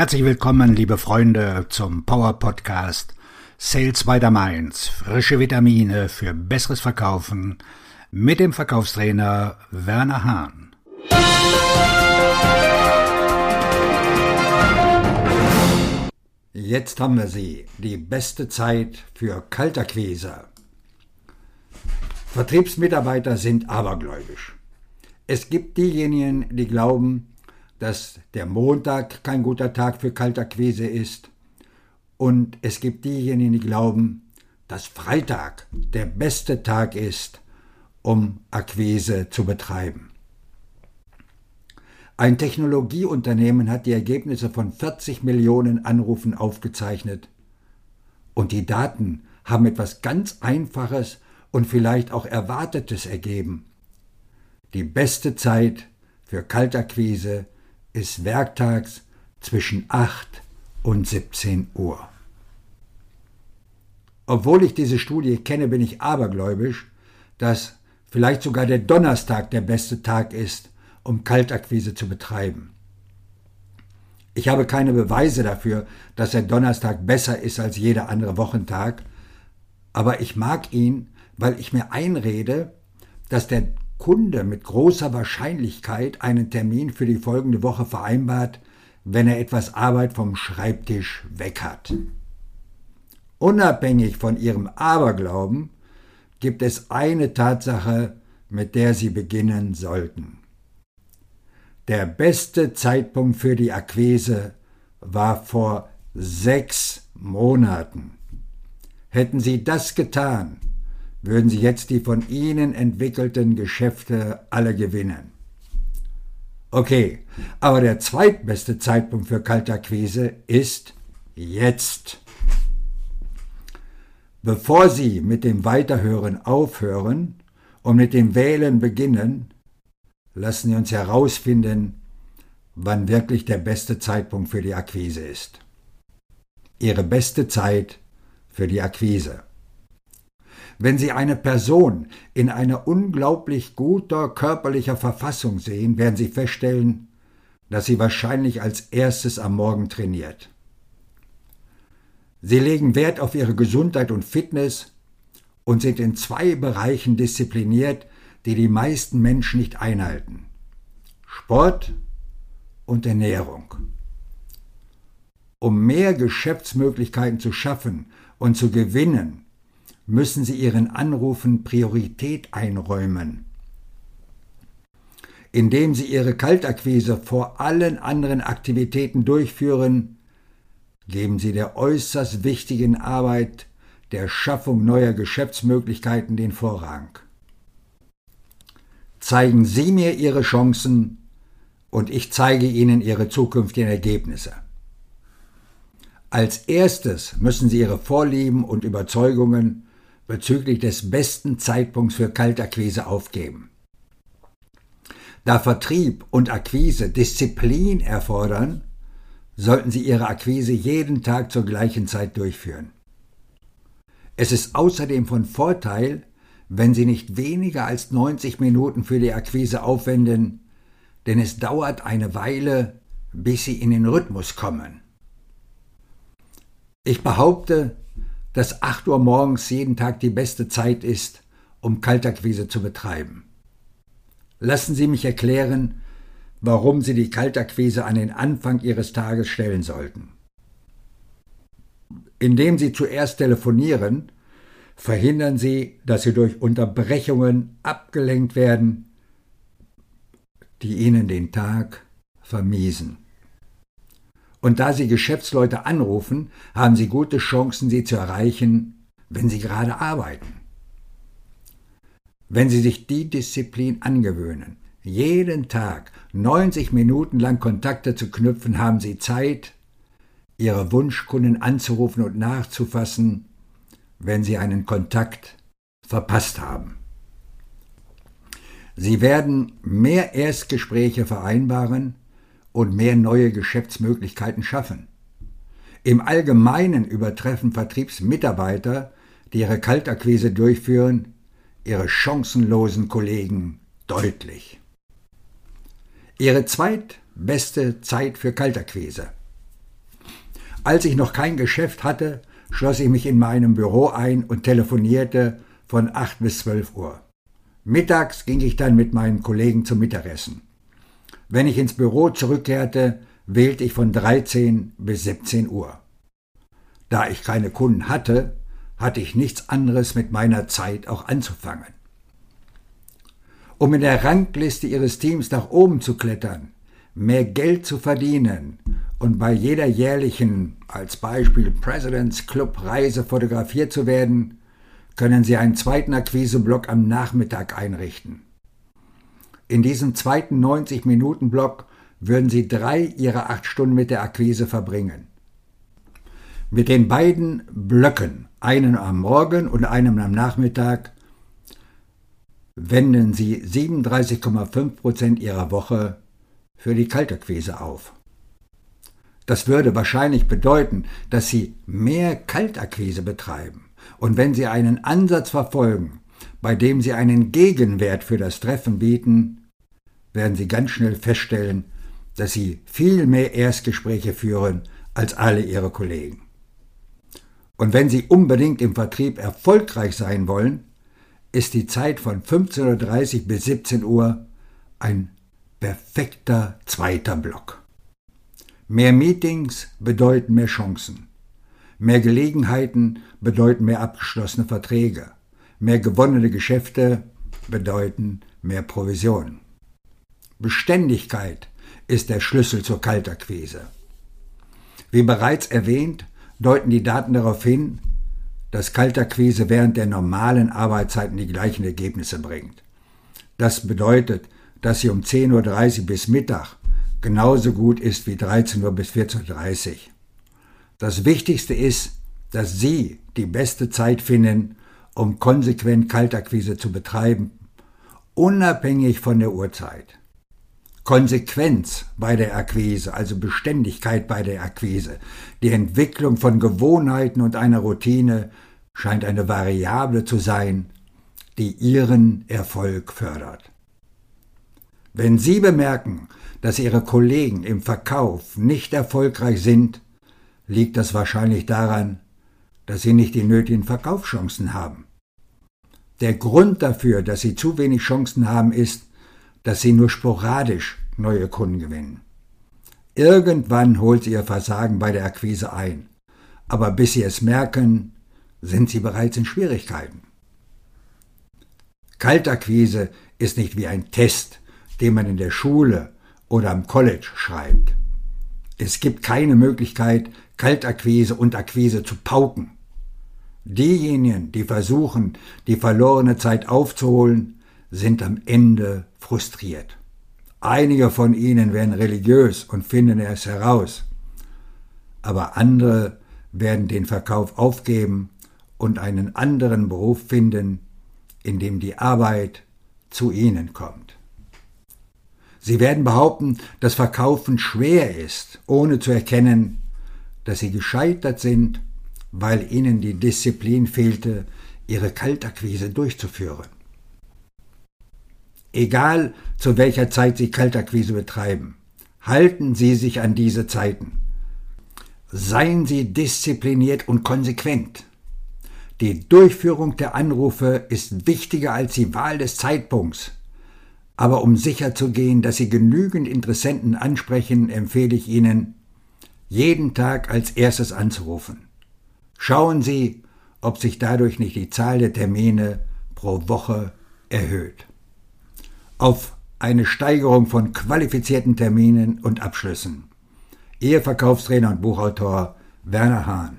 Herzlich willkommen, liebe Freunde, zum Power Podcast Sales by the Mainz. Frische Vitamine für besseres Verkaufen mit dem Verkaufstrainer Werner Hahn. Jetzt haben wir sie, die beste Zeit für Kalterquise. Vertriebsmitarbeiter sind abergläubisch. Es gibt diejenigen, die glauben, dass der Montag kein guter Tag für Kaltakquise ist. Und es gibt diejenigen, die glauben, dass Freitag der beste Tag ist, um Akquise zu betreiben. Ein Technologieunternehmen hat die Ergebnisse von 40 Millionen Anrufen aufgezeichnet. Und die Daten haben etwas ganz Einfaches und vielleicht auch Erwartetes ergeben. Die beste Zeit für Kaltakquise ist werktags zwischen 8 und 17 Uhr. Obwohl ich diese Studie kenne, bin ich abergläubisch, dass vielleicht sogar der Donnerstag der beste Tag ist, um Kaltakquise zu betreiben. Ich habe keine Beweise dafür, dass der Donnerstag besser ist als jeder andere Wochentag, aber ich mag ihn, weil ich mir einrede, dass der Kunde mit großer Wahrscheinlichkeit einen Termin für die folgende Woche vereinbart, wenn er etwas Arbeit vom Schreibtisch weg hat. Unabhängig von Ihrem Aberglauben gibt es eine Tatsache, mit der Sie beginnen sollten. Der beste Zeitpunkt für die Akquise war vor sechs Monaten. Hätten Sie das getan, würden Sie jetzt die von Ihnen entwickelten Geschäfte alle gewinnen. Okay, aber der zweitbeste Zeitpunkt für Kaltakquise ist jetzt. Bevor Sie mit dem Weiterhören aufhören und mit dem Wählen beginnen, lassen Sie uns herausfinden, wann wirklich der beste Zeitpunkt für die Akquise ist. Ihre beste Zeit für die Akquise. Wenn Sie eine Person in einer unglaublich guter körperlicher Verfassung sehen, werden Sie feststellen, dass sie wahrscheinlich als erstes am Morgen trainiert. Sie legen Wert auf ihre Gesundheit und Fitness und sind in zwei Bereichen diszipliniert, die die meisten Menschen nicht einhalten. Sport und Ernährung. Um mehr Geschäftsmöglichkeiten zu schaffen und zu gewinnen, müssen sie ihren Anrufen Priorität einräumen. Indem sie ihre Kaltakquise vor allen anderen Aktivitäten durchführen, geben sie der äußerst wichtigen Arbeit der Schaffung neuer Geschäftsmöglichkeiten den Vorrang. Zeigen Sie mir Ihre Chancen und ich zeige Ihnen Ihre zukünftigen Ergebnisse. Als erstes müssen Sie Ihre Vorlieben und Überzeugungen bezüglich des besten Zeitpunkts für Kaltakquise aufgeben. Da Vertrieb und Akquise Disziplin erfordern, sollten Sie Ihre Akquise jeden Tag zur gleichen Zeit durchführen. Es ist außerdem von Vorteil, wenn Sie nicht weniger als 90 Minuten für die Akquise aufwenden, denn es dauert eine Weile, bis Sie in den Rhythmus kommen. Ich behaupte, dass 8 Uhr morgens jeden Tag die beste Zeit ist, um Kaltakquise zu betreiben. Lassen Sie mich erklären, warum Sie die Kaltakquise an den Anfang Ihres Tages stellen sollten. Indem Sie zuerst telefonieren, verhindern Sie, dass Sie durch Unterbrechungen abgelenkt werden, die Ihnen den Tag vermiesen. Und da Sie Geschäftsleute anrufen, haben Sie gute Chancen, sie zu erreichen, wenn Sie gerade arbeiten. Wenn Sie sich die Disziplin angewöhnen, jeden Tag 90 Minuten lang Kontakte zu knüpfen, haben Sie Zeit, Ihre Wunschkunden anzurufen und nachzufassen, wenn Sie einen Kontakt verpasst haben. Sie werden mehr Erstgespräche vereinbaren und mehr neue Geschäftsmöglichkeiten schaffen. Im Allgemeinen übertreffen Vertriebsmitarbeiter, die ihre Kaltakquise durchführen, ihre chancenlosen Kollegen deutlich. Ihre zweitbeste Zeit für Kaltakquise. Als ich noch kein Geschäft hatte, schloss ich mich in meinem Büro ein und telefonierte von 8 bis 12 Uhr. Mittags ging ich dann mit meinen Kollegen zum Mittagessen. Wenn ich ins Büro zurückkehrte, wählte ich von 13 bis 17 Uhr. Da ich keine Kunden hatte, hatte ich nichts anderes mit meiner Zeit auch anzufangen. Um in der Rangliste ihres Teams nach oben zu klettern, mehr Geld zu verdienen und bei jeder jährlichen, als Beispiel President's Club Reise fotografiert zu werden, können Sie einen zweiten Akquiseblock am Nachmittag einrichten. In diesem zweiten 90-Minuten-Block würden Sie drei Ihrer acht Stunden mit der Akquise verbringen. Mit den beiden Blöcken, einen am Morgen und einem am Nachmittag, wenden Sie 37,5 Prozent Ihrer Woche für die Kaltakquise auf. Das würde wahrscheinlich bedeuten, dass Sie mehr Kaltakquise betreiben. Und wenn Sie einen Ansatz verfolgen, bei dem Sie einen Gegenwert für das Treffen bieten, werden Sie ganz schnell feststellen, dass Sie viel mehr Erstgespräche führen als alle Ihre Kollegen. Und wenn Sie unbedingt im Vertrieb erfolgreich sein wollen, ist die Zeit von 15.30 Uhr bis 17 Uhr ein perfekter zweiter Block. Mehr Meetings bedeuten mehr Chancen. Mehr Gelegenheiten bedeuten mehr abgeschlossene Verträge. Mehr gewonnene Geschäfte bedeuten mehr Provisionen. Beständigkeit ist der Schlüssel zur Kaltakquise. Wie bereits erwähnt, deuten die Daten darauf hin, dass Kaltakquise während der normalen Arbeitszeiten die gleichen Ergebnisse bringt. Das bedeutet, dass sie um 10.30 Uhr bis Mittag genauso gut ist wie 13 Uhr bis 14.30 Uhr. Das Wichtigste ist, dass Sie die beste Zeit finden, um konsequent Kaltakquise zu betreiben, unabhängig von der Uhrzeit. Konsequenz bei der Akquise, also Beständigkeit bei der Akquise, die Entwicklung von Gewohnheiten und einer Routine scheint eine Variable zu sein, die Ihren Erfolg fördert. Wenn Sie bemerken, dass Ihre Kollegen im Verkauf nicht erfolgreich sind, liegt das wahrscheinlich daran, dass Sie nicht die nötigen Verkaufschancen haben. Der Grund dafür, dass Sie zu wenig Chancen haben, ist, dass Sie nur sporadisch neue Kunden gewinnen. Irgendwann holt Sie Ihr Versagen bei der Akquise ein, aber bis Sie es merken, sind Sie bereits in Schwierigkeiten. Kaltakquise ist nicht wie ein Test, den man in der Schule oder am College schreibt. Es gibt keine Möglichkeit, Kaltakquise und Akquise zu pauken. Diejenigen, die versuchen, die verlorene Zeit aufzuholen, sind am Ende frustriert. Einige von ihnen werden religiös und finden es heraus, aber andere werden den Verkauf aufgeben und einen anderen Beruf finden, in dem die Arbeit zu ihnen kommt. Sie werden behaupten, dass Verkaufen schwer ist, ohne zu erkennen, dass sie gescheitert sind, weil ihnen die Disziplin fehlte, ihre Kaltakquise durchzuführen. Egal zu welcher Zeit Sie Kaltakquise betreiben, halten Sie sich an diese Zeiten. Seien Sie diszipliniert und konsequent. Die Durchführung der Anrufe ist wichtiger als die Wahl des Zeitpunkts. Aber um sicherzugehen, dass Sie genügend Interessenten ansprechen, empfehle ich Ihnen, jeden Tag als erstes anzurufen. Schauen Sie, ob sich dadurch nicht die Zahl der Termine pro Woche erhöht. Auf eine Steigerung von qualifizierten Terminen und Abschlüssen. Ihr Verkaufstrainer und Buchautor Werner Hahn.